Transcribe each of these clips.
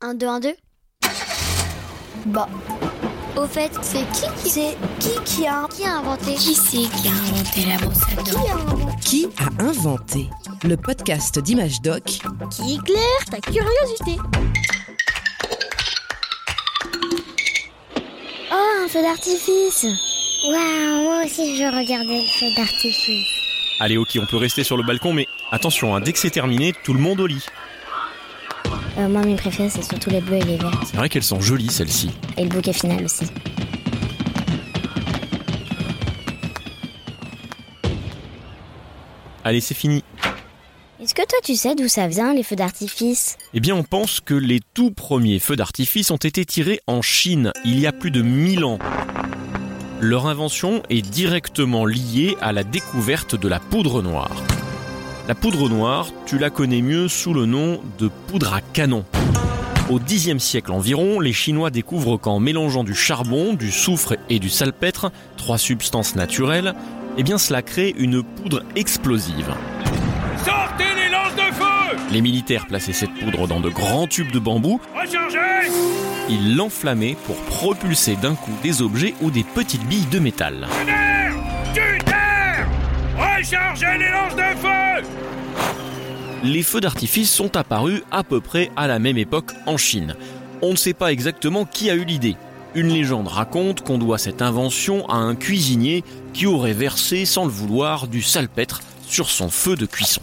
1, 2, 1, 2 Bah. Au fait, c'est qui qui c'est qui qui a qui a inventé? Qui c'est qui a inventé la brosse à Qui dents a inventé? Qui a inventé Le podcast d'Image Doc? Qui éclaire ta curiosité? Oh, un feu d'artifice. Waouh, moi aussi je regardais le feu d'artifice. Allez, ok, on peut rester sur le balcon, mais attention, hein, dès que c'est terminé, tout le monde au lit. Euh, moi mes préférés c'est surtout les bleus et les verts. C'est vrai qu'elles sont jolies, celles-ci. Et le bouquet final aussi. Allez, c'est fini. Est-ce que toi tu sais d'où ça vient les feux d'artifice? Eh bien, on pense que les tout premiers feux d'artifice ont été tirés en Chine, il y a plus de 1000 ans. Leur invention est directement liée à la découverte de la poudre noire. La poudre noire, tu la connais mieux sous le nom de poudre à canon. Au Xe siècle environ, les Chinois découvrent qu'en mélangeant du charbon, du soufre et du salpêtre, trois substances naturelles, eh bien cela crée une poudre explosive. Sortez les lances de feu Les militaires plaçaient cette poudre dans de grands tubes de bambou Rechargez Ils l'enflammaient pour propulser d'un coup des objets ou des petites billes de métal. Rechargez les lances de feu Les feux d'artifice sont apparus à peu près à la même époque en Chine. On ne sait pas exactement qui a eu l'idée. Une légende raconte qu'on doit cette invention à un cuisinier qui aurait versé sans le vouloir du salpêtre sur son feu de cuisson.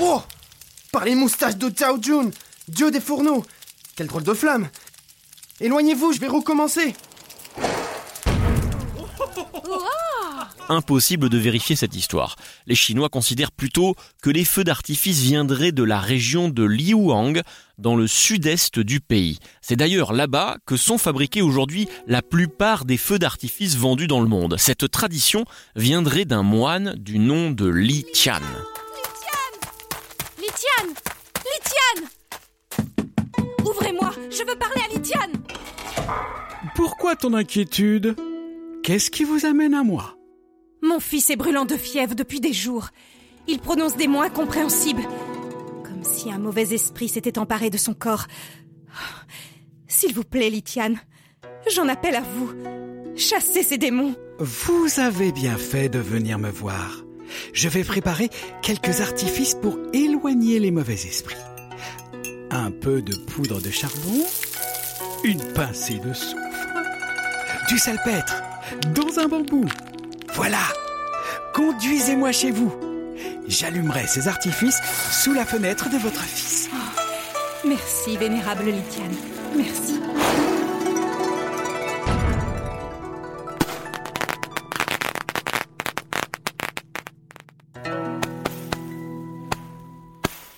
Oh Par les moustaches de Zhao Jun, dieu des fourneaux Quelle drôle de flamme Éloignez-vous, je vais recommencer Impossible de vérifier cette histoire. Les Chinois considèrent plutôt que les feux d'artifice viendraient de la région de Liuang, dans le sud-est du pays. C'est d'ailleurs là-bas que sont fabriqués aujourd'hui la plupart des feux d'artifice vendus dans le monde. Cette tradition viendrait d'un moine du nom de Li Tian. Litiane Litiane Ouvrez-moi, je veux parler à Litiane Pourquoi ton inquiétude? Qu'est-ce qui vous amène à moi? Mon fils est brûlant de fièvre depuis des jours. Il prononce des mots incompréhensibles, comme si un mauvais esprit s'était emparé de son corps. S'il vous plaît, Litiane, j'en appelle à vous. Chassez ces démons. Vous avez bien fait de venir me voir. Je vais préparer quelques artifices pour éloigner les mauvais esprits. Un peu de poudre de charbon, une pincée de soufre, du salpêtre, dans un bambou. Voilà. Conduisez-moi chez vous. J'allumerai ces artifices sous la fenêtre de votre fils. Merci, vénérable Litiane. Merci.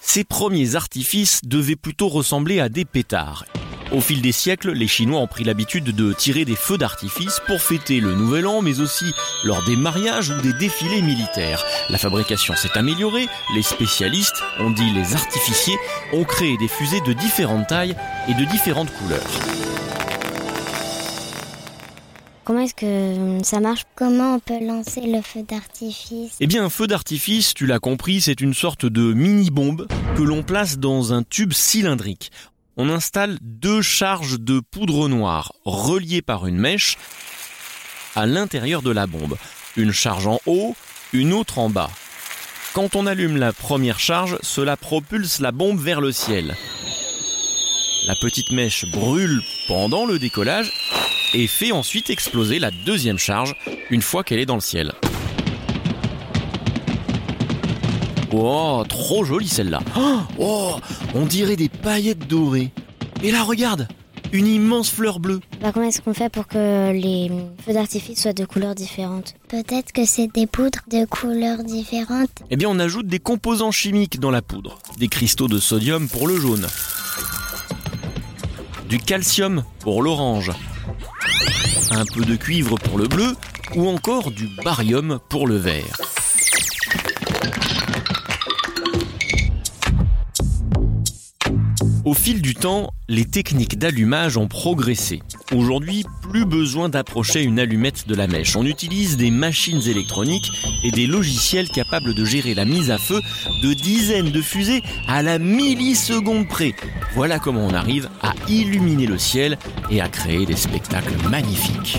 Ces premiers artifices devaient plutôt ressembler à des pétards. Au fil des siècles, les Chinois ont pris l'habitude de tirer des feux d'artifice pour fêter le Nouvel An, mais aussi lors des mariages ou des défilés militaires. La fabrication s'est améliorée, les spécialistes, on dit les artificiers, ont créé des fusées de différentes tailles et de différentes couleurs. Comment est-ce que euh, ça marche? Comment on peut lancer le feu d'artifice? Eh bien, un feu d'artifice, tu l'as compris, c'est une sorte de mini-bombe que l'on place dans un tube cylindrique. On installe deux charges de poudre noire reliées par une mèche à l'intérieur de la bombe. Une charge en haut, une autre en bas. Quand on allume la première charge, cela propulse la bombe vers le ciel. La petite mèche brûle pendant le décollage et fait ensuite exploser la deuxième charge une fois qu'elle est dans le ciel. Oh, trop jolie celle-là. Oh, on dirait des paillettes dorées. Et là, regarde, une immense fleur bleue. bah, Comment est-ce qu'on fait pour que les feux d'artifice soient de couleurs différentes Peut-être que c'est des poudres de couleurs différentes. Eh bien, on ajoute des composants chimiques dans la poudre. Des cristaux de sodium pour le jaune. Du calcium pour l'orange. Un peu de cuivre pour le bleu. Ou encore du barium pour le vert. Au fil du temps, les techniques d'allumage ont progressé. Aujourd'hui, plus besoin d'approcher une allumette de la mèche. On utilise des machines électroniques et des logiciels capables de gérer la mise à feu de dizaines de fusées à la milliseconde près. Voilà comment on arrive à illuminer le ciel et à créer des spectacles magnifiques.